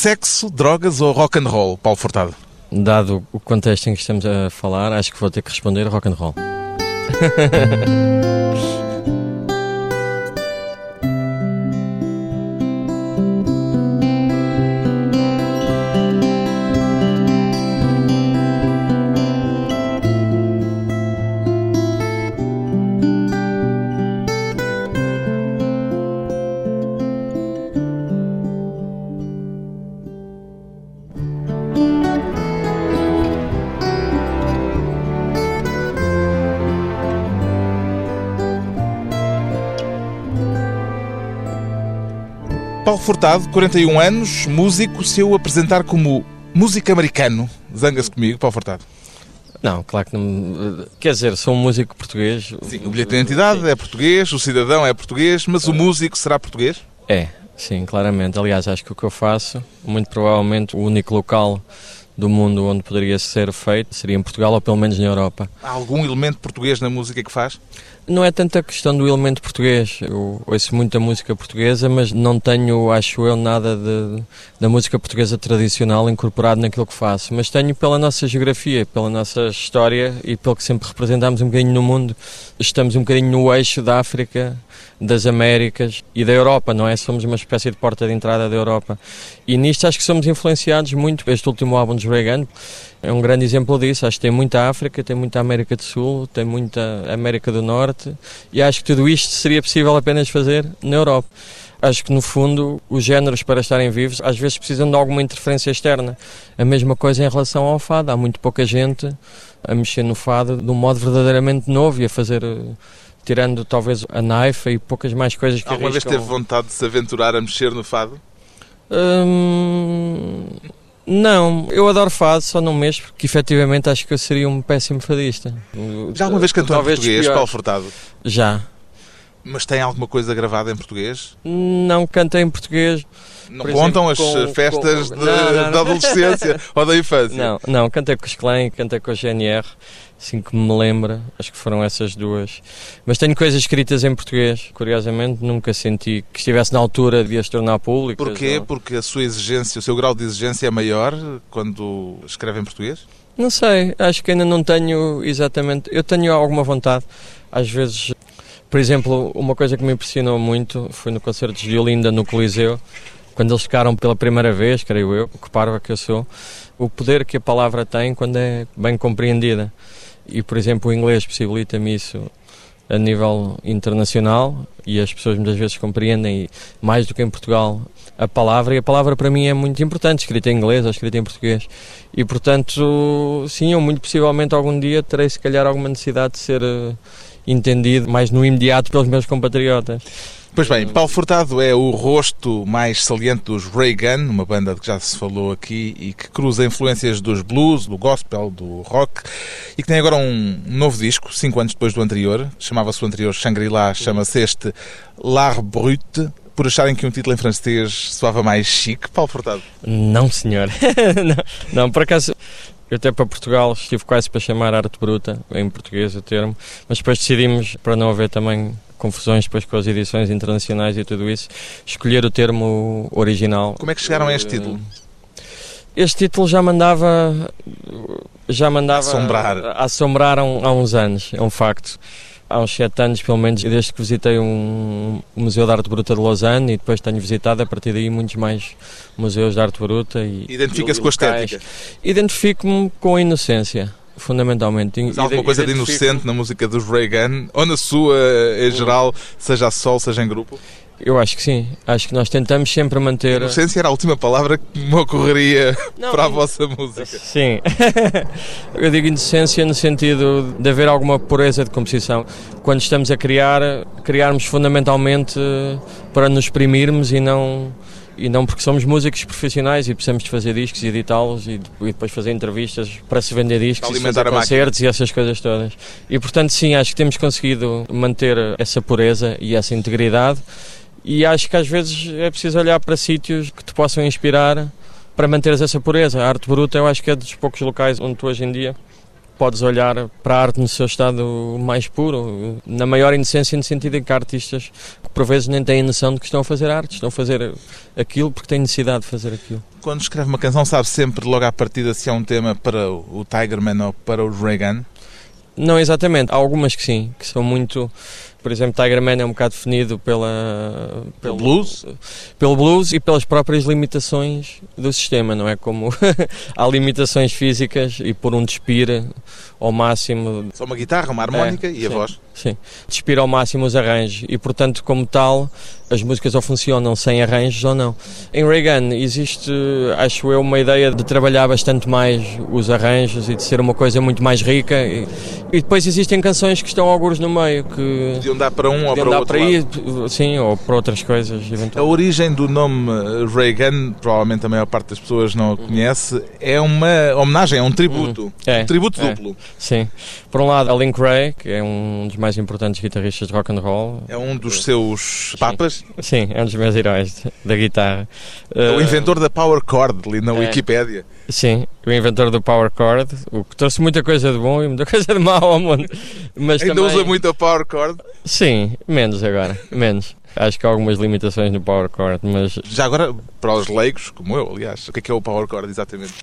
Sexo, drogas ou rock and roll, Paulo Furtado? Dado o contexto em que estamos a falar, acho que vou ter que responder rock and roll. Furtado, 41 anos, músico, se eu apresentar como músico americano, zanga-se comigo, Paulo Furtado? Não, claro que não. Quer dizer, sou um músico português. Sim, o bilhete de identidade é português, o cidadão é português, mas o músico será português? É, sim, claramente. Aliás, acho que o que eu faço, muito provavelmente o único local do mundo onde poderia ser feito seria em Portugal ou pelo menos na Europa. Há algum elemento português na música que faz? Não é tanta questão do elemento português. Eu ouço muita música portuguesa, mas não tenho, acho eu, nada de, da música portuguesa tradicional incorporado naquilo que faço. Mas tenho pela nossa geografia, pela nossa história e pelo que sempre representamos um bocadinho no mundo. Estamos um bocadinho no eixo da África, das Américas e da Europa, não é? Somos uma espécie de porta de entrada da Europa. E nisto acho que somos influenciados muito. Este último álbum de Reagan é um grande exemplo disso. Acho que tem muita África, tem muita América do Sul, tem muita América do Norte e acho que tudo isto seria possível apenas fazer na Europa. Acho que no fundo os géneros para estarem vivos às vezes precisam de alguma interferência externa. A mesma coisa em relação ao fado. Há muito pouca gente a mexer no fado de um modo verdadeiramente novo e a fazer tirando talvez a naifa e poucas mais coisas que Alguma arriscam. vez teve vontade de se aventurar a mexer no fado? Hum, não, eu adoro fado, só não mexo porque efetivamente acho que eu seria um péssimo fadista. Já alguma vez cantou em Talvez português, pior. Paulo Furtado? Já. Mas tem alguma coisa gravada em português? Não cantei em português. Não Por contam exemplo, as com- festas com- de- Não, não, não. da adolescência ou da infância? Não, não, cantei com os Clã, cantei com a GNR, assim que me lembra, acho que foram essas duas. Mas tenho coisas escritas em português, curiosamente, nunca senti que estivesse na altura de as tornar públicas. Porquê? Porque a sua exigência, o seu grau de exigência é maior quando escreve em português? Não sei, acho que ainda não tenho exatamente. Eu tenho alguma vontade, às vezes. Por exemplo, uma coisa que me impressionou muito foi no concerto de Violinda no Coliseu, quando eles tocaram pela primeira vez, creio eu, que parva que eu sou, o poder que a palavra tem quando é bem compreendida. E, por exemplo, o inglês possibilita-me isso a nível internacional e as pessoas muitas vezes compreendem mais do que em Portugal a palavra e a palavra para mim é muito importante, escrita em inglês ou escrita em português. E portanto, sim, eu muito possivelmente algum dia terei se calhar alguma necessidade de ser eh, entendido mais no imediato pelos meus compatriotas. Pois bem, Paulo Furtado é o rosto mais saliente dos Reagan, uma banda de que já se falou aqui e que cruza influências dos blues, do gospel, do rock e que tem agora um novo disco, cinco anos depois do anterior. Chamava-se o anterior Shangri-La, chama-se este L'Art Brut. Por acharem que um título em francês soava mais chique, Paulo Furtado. Não, senhor. não, não, por acaso, eu até para Portugal estive quase para chamar arte bruta, em português o termo, mas depois decidimos, para não haver também confusões depois com as edições internacionais e tudo isso, escolher o termo original. Como é que chegaram a este título? Este título já mandava já mandava Assombrar. a assombrar há, uns anos, é um facto. Há uns sete anos, pelo menos, desde que visitei um um Museu de Arte Bruta de Lausanne e depois tenho visitado a partir daí muitos mais museus de arte bruta. e Identifica-se com a estética. Identifico-me com a inocência, fundamentalmente. Mas há alguma coisa de inocente na música dos Reagan, ou na sua em geral, seja a solo, seja em grupo? Eu acho que sim. Acho que nós tentamos sempre manter. Inocência era a última palavra que me ocorreria Não, para a vossa música. Sim. Eu digo inocência no sentido de haver alguma pureza de composição. Quando estamos a criar, criarmos fundamentalmente para nos exprimirmos e não e não porque somos músicos profissionais e precisamos de fazer discos e editá-los e, e depois fazer entrevistas para se vender discos e fazer concertos e essas coisas todas. E portanto sim, acho que temos conseguido manter essa pureza e essa integridade e acho que às vezes é preciso olhar para sítios que te possam inspirar para manteres essa pureza. A arte bruta eu acho que é dos poucos locais onde tu hoje em dia podes olhar para a arte no seu estado mais puro, na maior inocência, no sentido em que há artistas que por vezes nem têm noção de que estão a fazer arte, estão a fazer aquilo porque têm necessidade de fazer aquilo. Quando escreve uma canção, sabe sempre logo à partida se é um tema para o Tigerman ou para o Reagan? Não exatamente, há algumas que sim, que são muito por exemplo, Tiger Man é um bocado definido pela, pelo blues? Pelo blues e pelas próprias limitações do sistema, não é? Como há limitações físicas e por um despir ao máximo. Só uma guitarra, uma harmónica é, e sim, a voz? Sim, despir ao máximo os arranjos e, portanto, como tal, as músicas ou funcionam sem arranjos ou não. Em Reagan existe, acho eu, uma ideia de trabalhar bastante mais os arranjos e de ser uma coisa muito mais rica. E, e depois existem canções que estão alguns no meio que dar para um ou para o outro para ir, sim, ou para outras coisas. A origem do nome Reagan, provavelmente a maior parte das pessoas não a conhece, é uma homenagem, é um tributo. Uhum. É, um tributo é. duplo. Sim. Por um lado, a Link Ray, que é um dos mais importantes guitarristas de rock and roll. É um dos seus papas? Sim, é um dos meus heróis da guitarra. É o inventor da power chord ali na é. Wikipédia. Sim, o inventor do power chord, o que trouxe muita coisa de bom e muita coisa de mau ao mundo. Mas Ainda também... usa muito a power chord? Sim, menos agora, menos. Acho que há algumas limitações no power chord, mas... Já agora, para os leigos, como eu, aliás, o que é, que é o power chord exatamente?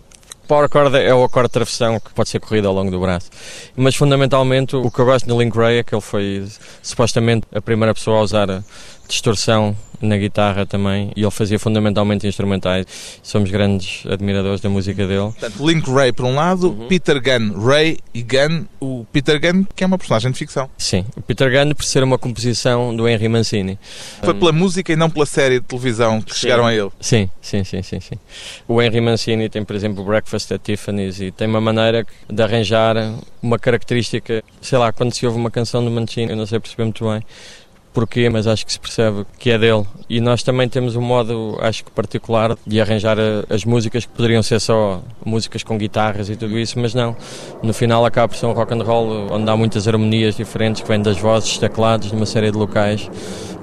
Power chord é o acorde de travessão que pode ser corrido ao longo do braço. Mas fundamentalmente o que eu gosto do Link Ray é que ele foi supostamente a primeira pessoa a usar distorção na guitarra também e ele fazia fundamentalmente instrumentais. Somos grandes admiradores da música dele. Portanto, Link Ray por um lado, uhum. Peter Gunn, Ray e Gunn, o Peter Gunn que é uma personagem de ficção. Sim, o Peter Gunn por ser uma composição do Henry Mancini. Foi pela música e não pela série de televisão que sim. chegaram a ele. Sim, sim, sim, sim, sim. O Henry Mancini tem, por exemplo, Breakfast at Tiffany's e tem uma maneira de arranjar uma característica, sei lá, quando se ouve uma canção do Mancini, eu não sei perceber muito bem, porquê, mas acho que se percebe que é dele. E nós também temos um modo, acho que particular, de arranjar eh, as músicas que poderiam ser só músicas com guitarras e tudo isso, mas não. No final acaba por ser um rock and roll onde há muitas harmonias diferentes que vêm das vozes, teclados, de uma série de locais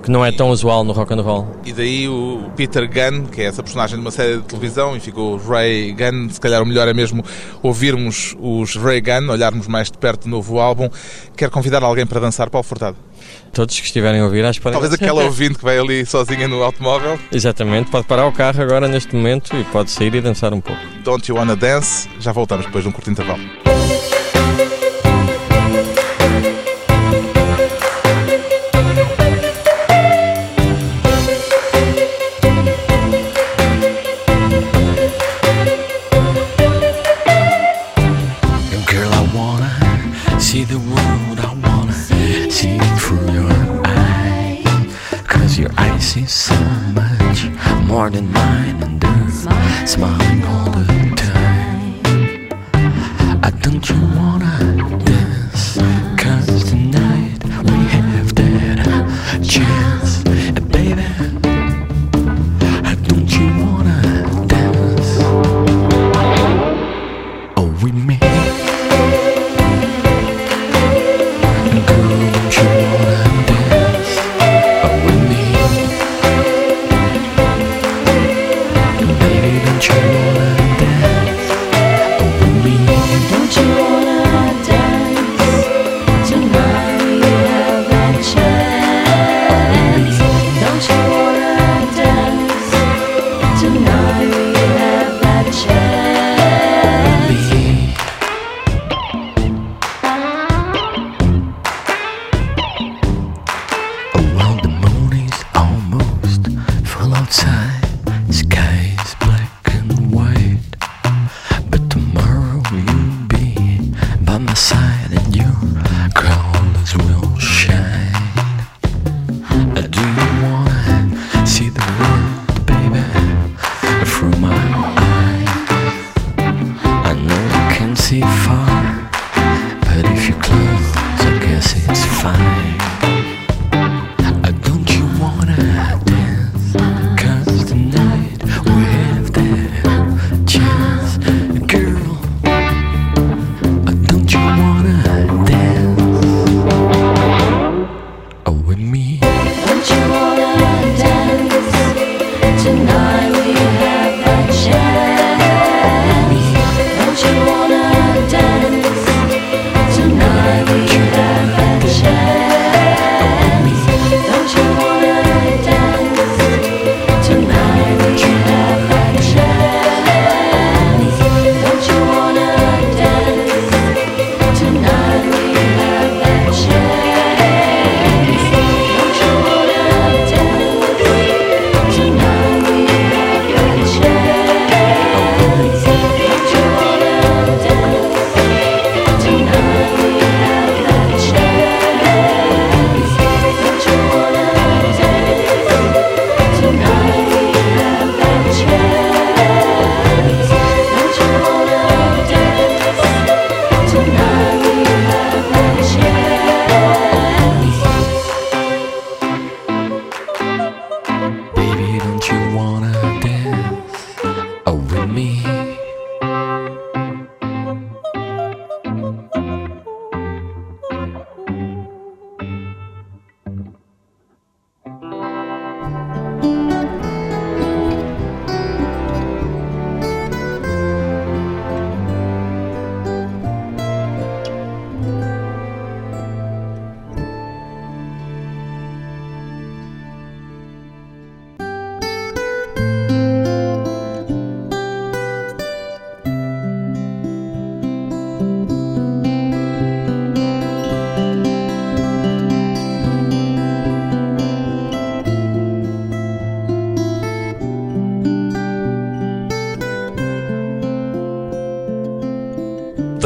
que não é tão usual no rock and roll. E daí o Peter Gunn, que é essa personagem de uma série de televisão, e ficou Ray Gunn, se calhar o melhor é mesmo ouvirmos os Ray Gunn, olharmos mais de perto o novo álbum. Quer convidar alguém para dançar Paulo Furtado? Todos que estiverem a ouvir, acho que podem Talvez aquela ouvinte que vai ali sozinha no automóvel. Exatamente, pode parar o carro agora neste momento e pode sair e dançar um pouco. Don't You Wanna Dance? Já voltamos depois de um curto intervalo. more than mine and earth Smile. Smile.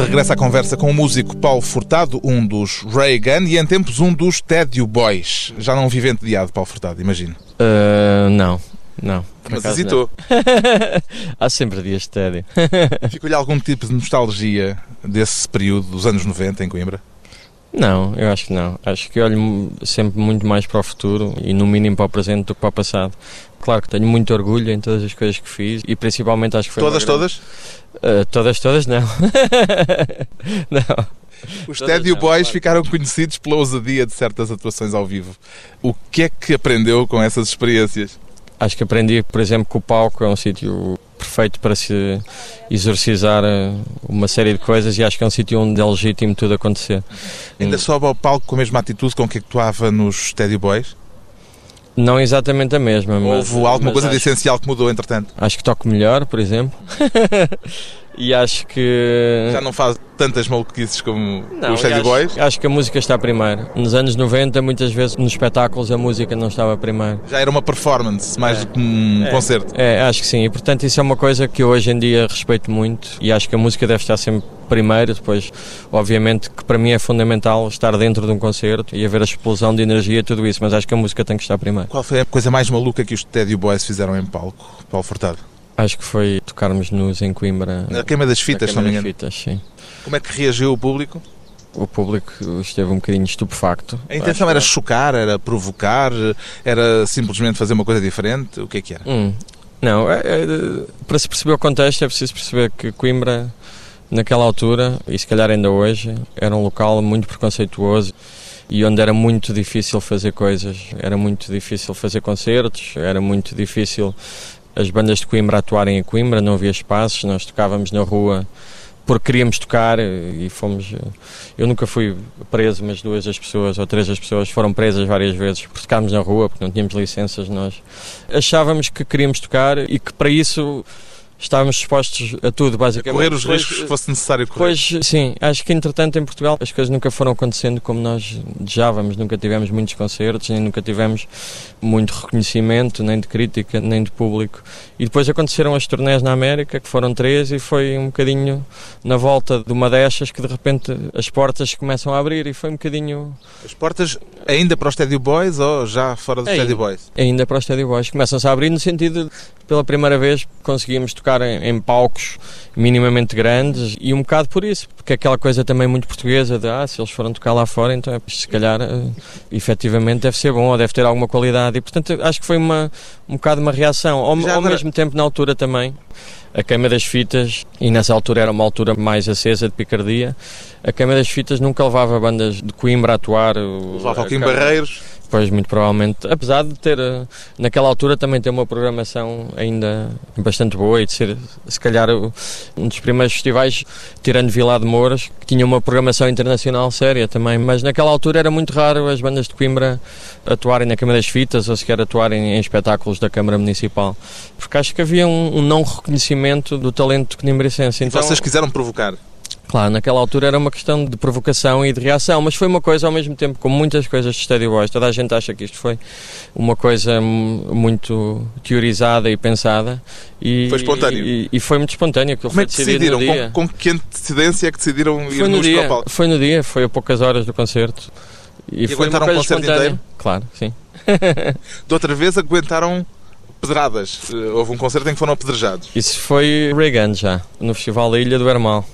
De regresso à conversa com o músico Paulo Furtado, um dos Reagan e em tempos um dos Tédio Boys. Já não vive entediado, Paulo Furtado, imagino. Uh, não, não. Mas hesitou. Há sempre dias de tédio. Ficou-lhe algum tipo de nostalgia desse período dos anos 90 em Coimbra? Não, eu acho que não. Acho que olho sempre muito mais para o futuro e no mínimo para o presente do que para o passado. Claro que tenho muito orgulho em todas as coisas que fiz e principalmente acho que foi Todas, grande- todas? Uh, todas, todas não. não. Os Todas não, Boys claro. ficaram conhecidos pela ousadia de certas atuações ao vivo. O que é que aprendeu com essas experiências? Acho que aprendi, por exemplo, que o palco é um sítio perfeito para se exorcizar uh, uma série de coisas e acho que é um sítio onde é legítimo tudo acontecer. Ainda Hum. sobe ao palco com a mesma atitude com que atuava nos Tédio Boys? Não exatamente a mesma, mas, Houve alguma mas coisa de essencial que mudou, entretanto? acho que toco melhor, por exemplo. e acho que Já não faz tantas maluquices como Não, os acho, Boys? acho que a música está primeiro. Nos anos 90, muitas vezes nos espetáculos a música não estava primeiro. Já era uma performance, mais É. do que um É. concerto. É, acho que sim. E portanto isso é uma coisa que eu hoje em dia respeito muito e acho que a música deve estar sempre primeiro. Depois, obviamente, que para mim é fundamental estar dentro de um concerto e haver a explosão de energia e tudo isso, mas acho que a música tem que estar primeiro. Qual foi a coisa mais maluca que os Tédio Boys fizeram em palco, Paulo Furtado? Acho que foi tocarmos nus em Coimbra. A queima das fitas, na engano. das Fitas, sim. Como é que reagiu o público? O público esteve um bocadinho estupefacto. A intenção Acho era que- chocar, era provocar, era simplesmente fazer uma coisa diferente? O que é que era? Hum, Não, é- é, para se perceber o contexto é preciso perceber que Coimbra, naquela altura, e se calhar ainda hoje, era um local muito preconceituoso e onde era muito difícil fazer coisas. Era muito difícil fazer concertos, era muito difícil as bandas de Coimbra atuarem em Coimbra, não havia espaços, nós tocávamos na rua porque queríamos tocar e fomos. Eu nunca fui preso, mas duas das pessoas ou três das pessoas foram presas várias vezes porque tocámos na rua, porque não tínhamos licenças nós. Achávamos que queríamos tocar e que para isso estávamos dispostos a tudo, basicamente. Correr os Depois- riscos que fosse necessário correr. Pois, sim, acho que entretanto em Portugal as coisas nunca foram acontecendo como nós desejávamos, nunca tivemos muitos concertos, nem nunca tivemos muito reconhecimento, nem de crítica, nem de público. E depois aconteceram as turnés na América, que foram três, e foi um bocadinho na volta de uma destas que de repente as portas começam a abrir, e foi um bocadinho As portas ainda para os Tédio Boys ou já fora dos Ainda. Tédio Boys? ainda para os Teddy Boys. Começam-se a abrir no sentido de, pela primeira vez, conseguimos tocar em, em palcos minimamente grandes e um bocado por isso, porque aquela coisa também muito portuguesa de ah, se eles foram tocar lá fora, então é, se calhar eh, efetivamente deve ser bom ou deve ter alguma qualidade e portanto acho que foi uma, um bocado uma reação. Ao, ao agora- mesmo tempo, na altura também, a queima das fitas, e nessa altura era uma altura mais acesa de picardia, a queima das fitas nunca levava bandas de Coimbra a atuar. Levava aqui em Barreiros. Pois, muito provavelmente. Apesar de ter, eh, naquela altura, também ter uma programação ainda bastante boa e de ser, se calhar, um dos primeiros festivais, tirando Vila de Mouros, que tinha uma programação internacional séria também. Mas naquela altura era muito raro as bandas de Coimbra atuarem na Câmara das Fitas ou sequer atuarem em espetáculos da Câmara Municipal. Porque acho que havia um, um não reconhecimento do talento coimbrense. E Então, vocês quiseram provocar. Claro, naquela altura era uma questão de provocação e de reação, mas foi uma coisa ao mesmo tempo, como muitas coisas de Steady Boys, toda a gente acha que isto foi uma coisa muito teorizada e pensada. E, Foi espontâneo. E, e foi muito espontâneo, aquilo Como é foi que decidido decidiram? no dia. Com, com que antecedência é que decidiram ir Foi no, nus para o dia, palco? foi no dia, foi a poucas horas do concerto. E, foi uma aguentaram o concerto espontânea. inteiro? Claro, sim. De outra vez aguentaram pedradas. Eh, Houve um concerto em que foram apedrejados. Isso foi Reagan já, no Festival da Ilha do Hermal.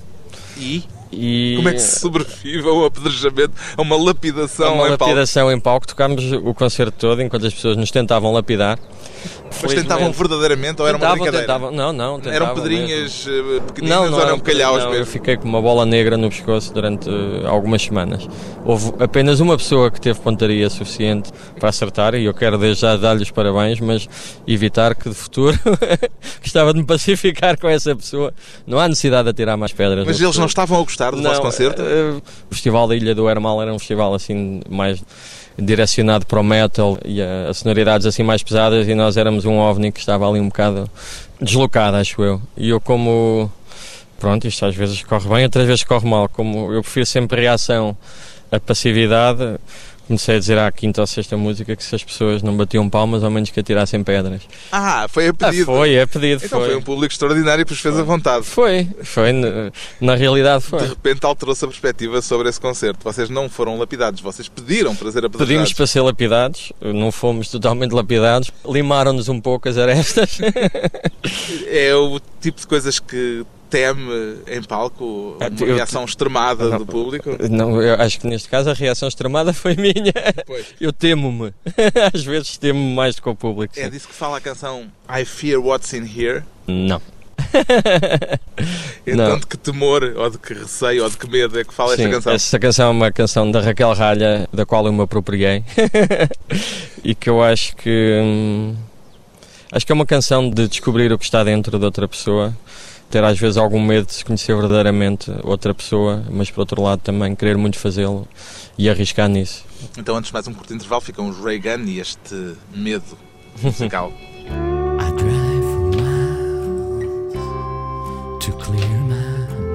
E E Como é que se sobrevive a um apedrejamento, a uma lapidação uma em palco? lapidação em palco, tocámos o concerto todo enquanto as pessoas nos tentavam lapidar. Mas tentavam verdadeiramente ou era uma brincadeira? tentavam. Não, não, tentavam Eram mesmo. pedrinhas eh, pequeninas ou eram calhaus não, eu mesmo? fiquei com uma bola negra no pescoço durante eh, algumas semanas. Houve apenas uma pessoa que teve pontaria suficiente para acertar e eu quero desde já dar-lhe os parabéns, mas evitar que de futuro gostava de me pacificar com essa pessoa. Não há necessidade de atirar mais pedras. Mas eles não pessoa. estavam a gostar do vosso concerto? eh, o Festival da Ilha do Hermal era um festival assim mais direcionado para o metal e a, a sonoridades assim mais pesadas e nós éramos um ovni que estava ali um bocado deslocado, acho eu. E eu como pronto, isto às vezes corre bem, outras vezes corre mal. Como eu prefiro sempre a reação a passividade, comecei a dizer à quinta ou sexta música que se as pessoas não batiam palmas, ao menos que atirassem pedras. Ah, foi a Ah, pedido. foi, é pedido, Então foi. foi. um público extraordinário e pois fez a vontade. Foi, foi, na, na realidade foi. De repente alterou-se a perspectiva sobre esse concerto. Vocês não foram lapidados, vocês pediram para ser apedrejados. Pedimos para ser lapidados, não fomos totalmente lapidados, limaram-nos um pouco as arestas. É o tipo de coisas que teme em palco, Ah, uma eu- reação extremada Não. do público. Não, eu acho que neste caso a reação extremada foi minha. Pois. Eu temo-me. Às vezes temo mais do que o público. É sim. disso que fala a canção I Fear What's in Here. Não. Então, Não. de que temor, ou de que receio, ou de que medo é que fala Sim, esta canção? Essa canção é uma canção da Raquel Ralha, da qual eu me apropriei. e que eu acho que. hum, acho que é uma canção de descobrir o que está dentro de outra pessoa. Ter às vezes algum medo de se conhecer verdadeiramente outra pessoa, mas por outro lado também querer muito fazê-lo e arriscar nisso. Então, antes de mais um curto intervalo, ficam os Reagan e este medo musical. I drive for miles to clear my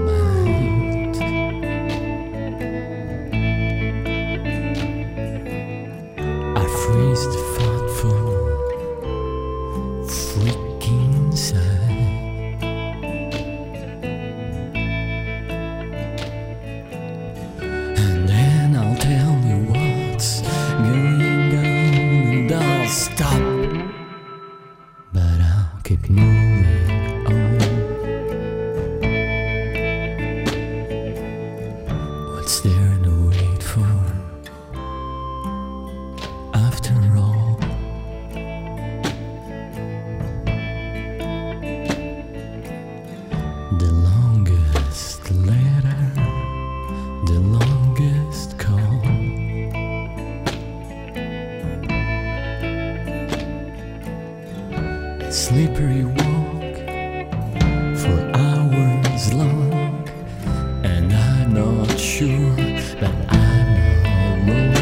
not sure, but I'm alone.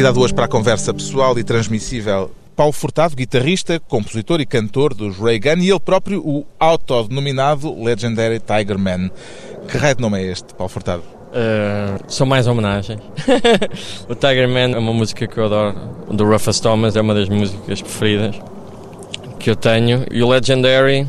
Convidado hoje para a conversa pessoal e transmissível Paulo Furtado, guitarrista, compositor e cantor dos Reagan e ele próprio o autodenominado Legendary Tiger Man. Que raio nome é este, Paulo Furtado? Uh, são mais homenagens. o Tiger Man é uma música que eu adoro, do Rufus Thomas, é uma das músicas preferidas que eu tenho. E o Legendary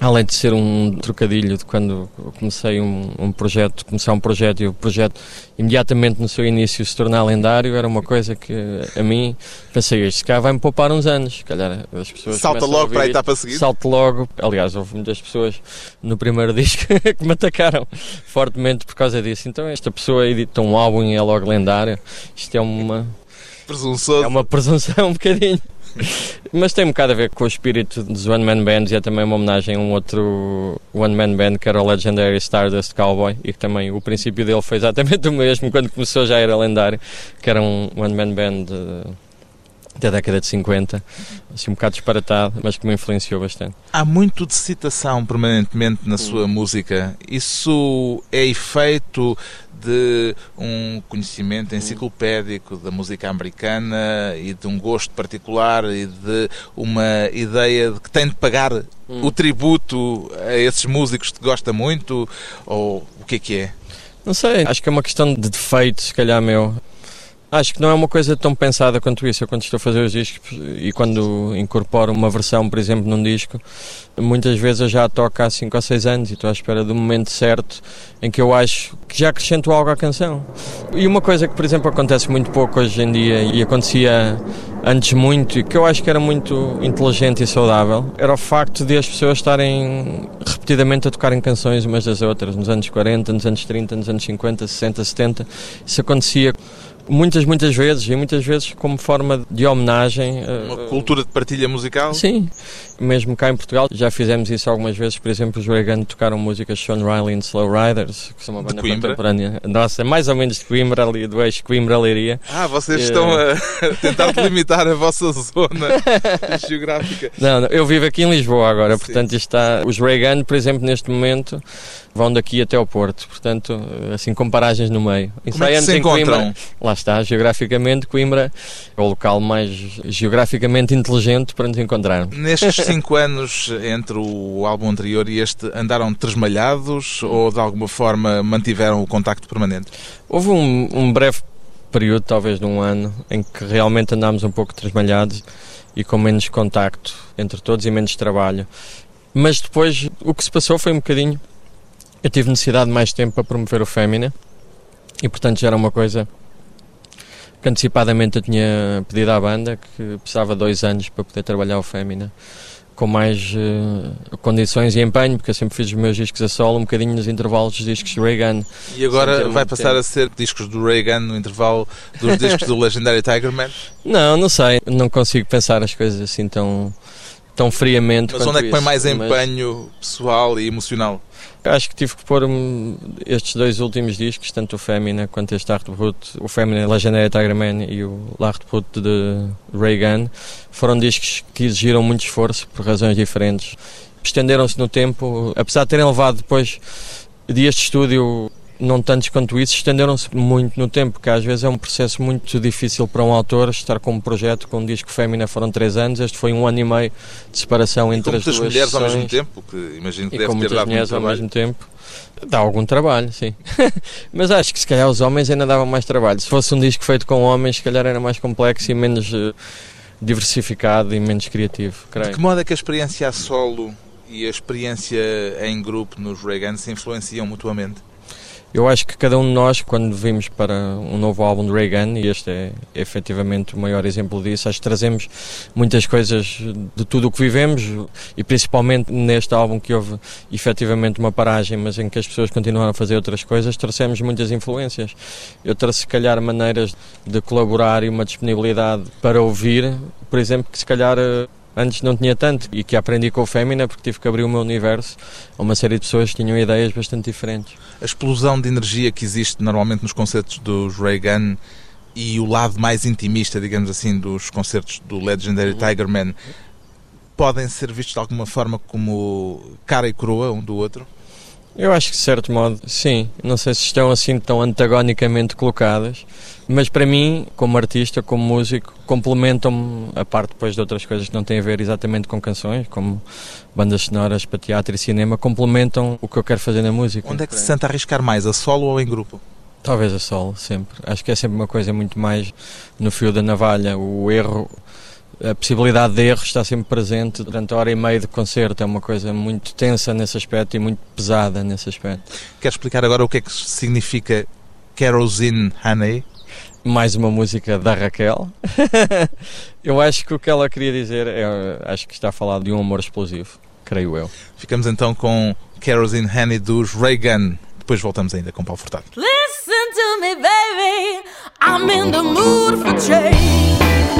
Além de ser um trocadilho de quando comecei um, um, projeto, começar um projeto e o projeto imediatamente no seu início se tornar lendário, era uma coisa que a mim pensei, este cá vai-me poupar uns anos, calhar as pessoas Salta logo para a etapa seguinte? Salto logo, aliás, houve muitas pessoas no primeiro disco que me atacaram fortemente por causa disso, então esta pessoa edita um álbum e é logo lendário, isto é uma... Presunçoso. É uma presunção um bocadinho. Mas tem um bocado a ver com o espírito dos One Man Bands e é também uma homenagem a um outro One Man Band que era o Legendary Stardust Cowboy e que também o princípio dele foi exatamente o mesmo, quando começou já era lendário, que era um One Man Band da década de 50, assim um bocado disparatado, mas que me influenciou bastante. Há muito de citação permanentemente na sua música. Isso é efeito de um conhecimento enciclopédico da música americana e de um gosto particular e de uma ideia de que tem de pagar hum. o tributo a esses músicos que gosta muito? Ou o que é que é? Não sei, acho que é uma questão de defeito, se calhar meu. Acho que não é uma coisa tão pensada quanto isso. Eu, quando estou a fazer os discos e quando incorporo uma versão, por exemplo, num disco, muitas vezes eu já toco há 5 ou 6 anos e estou à espera do momento certo em que eu acho que já acrescento algo à canção. E uma coisa que, por exemplo, acontece muito pouco hoje em dia e acontecia antes muito e que eu acho que era muito inteligente e saudável era o facto de as pessoas estarem repetidamente a tocarem canções umas das outras, nos anos 40, nos anos 30, nos anos 50, 60, 70. Isso acontecia muitas, muitas vezes, e muitas vezes como forma de homenagem. Uma uh, cultura de partilha musical? Sim, mesmo cá em Portugal já fizemos isso algumas vezes, por exemplo, os Reagan tocaram músicas Sean Riley e Slow Riders, que são uma banda contemporânea. Nossa, mais ou menos de Coimbra, ali, do eixo Coimbra-Leiria. Ah, vocês uh... estão a tentar delimitar a vossa zona geográfica. Não, não, eu vivo aqui em Lisboa agora, Sim. portanto está, os Reagan, por exemplo, neste momento vão daqui até ao Porto, portanto, assim com paragens no meio. Como é que se encontram? Coimbra, lá está, geograficamente, Coimbra é o local mais geograficamente inteligente para nos encontrar. Nestes cinco anos entre o álbum anterior e este, andaram tresmalhados ou de alguma forma mantiveram o contacto permanente? Houve um, um breve período, talvez de um ano, em que realmente andámos um pouco tresmalhados e com menos contacto entre todos e menos trabalho. Mas depois o que se passou foi um bocadinho eu tive necessidade de mais tempo para promover o Fémina e, portanto, já era uma coisa que antecipadamente eu tinha pedido à banda, que precisava dois anos para poder trabalhar o Fémina com mais uh, condições e empenho, porque eu sempre fiz os meus discos a solo um bocadinho nos intervalos dos discos do Reagan. E agora vai passar tempo. a ser discos do Reagan no intervalo dos discos do Legendary Tiger Man? Não, não sei. Não consigo pensar as coisas assim tão, tão friamente. Mas onde é que põe mais empenho mas... pessoal e emocional? Acho que tive que pôr estes dois últimos discos, tanto o Femina quanto este Art Brut, o Femina Legendary Tiger Man e o Art Brut de Reagan, foram discos que exigiram muito esforço por razões diferentes. Estenderam-se no tempo, apesar de terem levado depois dias de estúdio não tantos quanto isso, estenderam-se muito no tempo, porque às vezes é um processo muito difícil para um autor estar com um projeto, com um disco Fémina foram três anos, este foi um ano e meio de separação entre as duas mulheres sessões. ao mesmo tempo, que imagino que e deve com ter dado mulheres ao mesmo tempo. Dá algum trabalho, sim. Mas acho que se calhar os homens ainda davam mais trabalho. Se fosse um disco feito com homens, se calhar era mais complexo e menos uh, diversificado e menos criativo, creio. De que modo é que a experiência a solo e a experiência em grupo nos Reagan se influenciam mutuamente? Eu acho que cada um de nós, quando vimos para um novo álbum de Reagan, e este é efetivamente o maior exemplo disso, acho que trazemos muitas coisas de tudo o que vivemos e principalmente neste álbum que houve efetivamente uma paragem, mas em que as pessoas continuaram a fazer outras coisas, trouxemos muitas influências. Eu trouxe, se calhar, maneiras de colaborar e uma disponibilidade para ouvir, por exemplo, que se calhar antes não tinha tanto e que aprendi com o Fémina porque tive que abrir o meu universo a uma série de pessoas que tinham ideias bastante diferentes. A explosão de energia que existe normalmente nos concertos dos Reagan e o lado mais intimista, digamos assim, dos concertos do Legendary Tiger Man podem ser vistos de alguma forma como cara e coroa um do outro? Eu acho que, de certo modo, sim. Não sei se estão assim tão antagonicamente colocadas, mas para mim, como artista, como músico, complementam-me a parte depois de outras coisas que não têm a ver exatamente com canções, como bandas sonoras para teatro e cinema, complementam o que eu quero fazer na música. Onde é que se sente arriscar mais, a solo ou em grupo? Talvez a solo, sempre. Acho que é sempre uma coisa muito mais no fio da navalha. O erro, a possibilidade de erro está sempre presente durante a hora e meia de concerto. É uma coisa muito tensa nesse aspecto e muito pesada nesse aspecto. Quer explicar agora o que é que significa Kerosene Honey? Mais uma música da Raquel. eu acho que o que ela queria dizer é, acho que está a falar de um amor explosivo, creio eu. Ficamos então com Kerosene Honey dos Reagan. Depois voltamos ainda com Paulo Furtado. Listen to me, baby. I'm in the mood for change.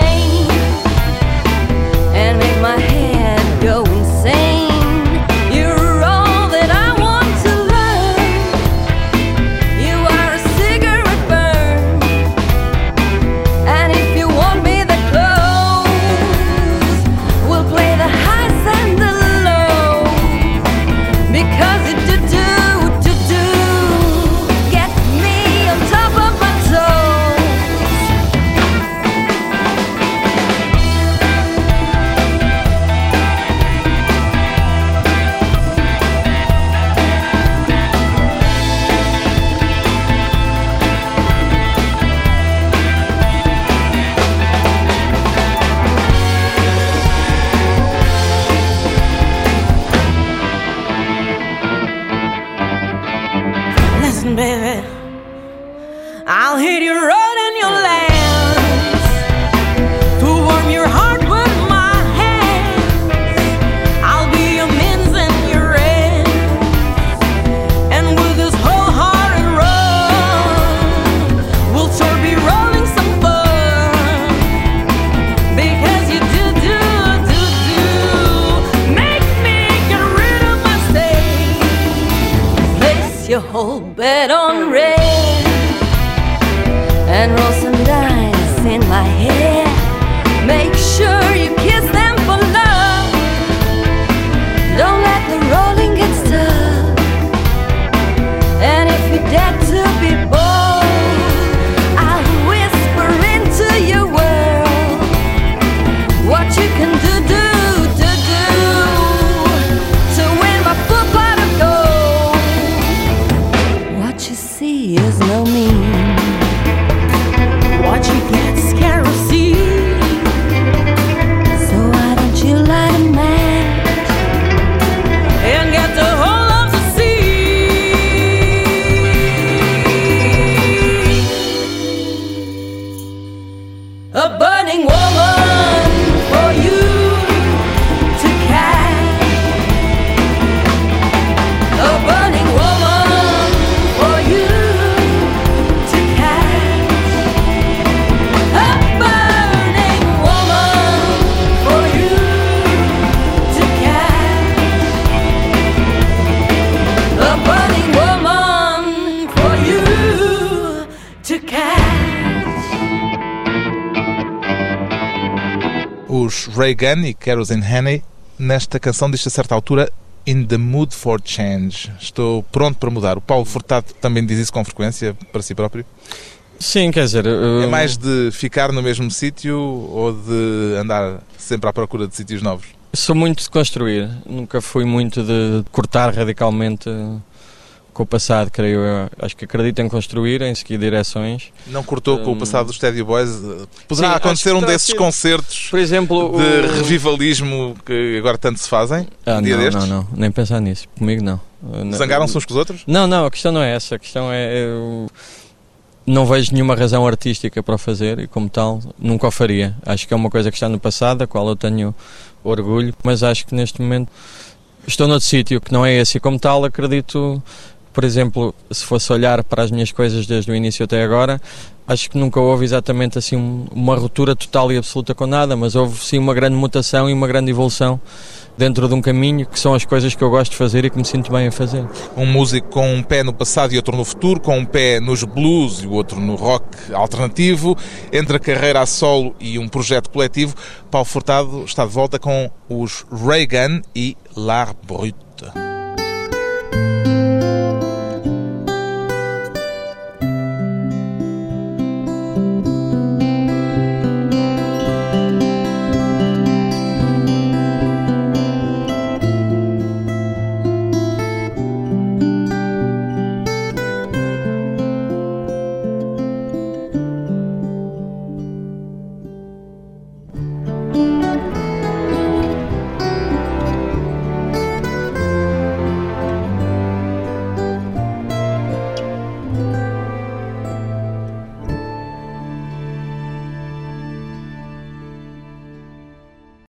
Os Reagan e Kerosene Honey, nesta canção diz a certa altura In the mood for change. Estou pronto para mudar. O Paulo Furtado também diz isso com frequência para si próprio. Sim, quer dizer. É mais de ficar no mesmo sítio ou de andar sempre à procura de sítios novos? Sou muito de construir, nunca fui muito de cortar radicalmente com o passado, creio eu. Acho que acredito em construir, em seguir direções. Não cortou com o Hum. passado dos Teddy Boys? Poderá Sim, acontecer um desses sido. concertos Por exemplo, de o... revivalismo que agora tanto se fazem? Ah, um dia não, destes? não, não, nem pensar nisso. Comigo não. Não- Zangaram-se uns com os outros? Não, não, a questão não é essa. A questão é. Eu não vejo nenhuma razão artística para o fazer e, como tal, nunca o faria. Acho que é uma coisa que está no passado, da qual eu tenho orgulho, mas acho que neste momento estou noutro sítio que não é esse e, como tal, acredito por exemplo, se fosse olhar para as minhas coisas desde o início até agora, acho que nunca houve exatamente assim um- uma ruptura total e absoluta com nada, mas houve sim uma grande mutação e uma grande evolução dentro de um caminho que são as coisas que eu gosto de fazer e que me sinto bem a fazer. Um músico com um pé no passado e outro no futuro, com um pé nos blues e o outro no rock alternativo, entre a carreira a solo e um projeto coletivo, Paulo Furtado está de volta com os Reagan e L'Art Brut.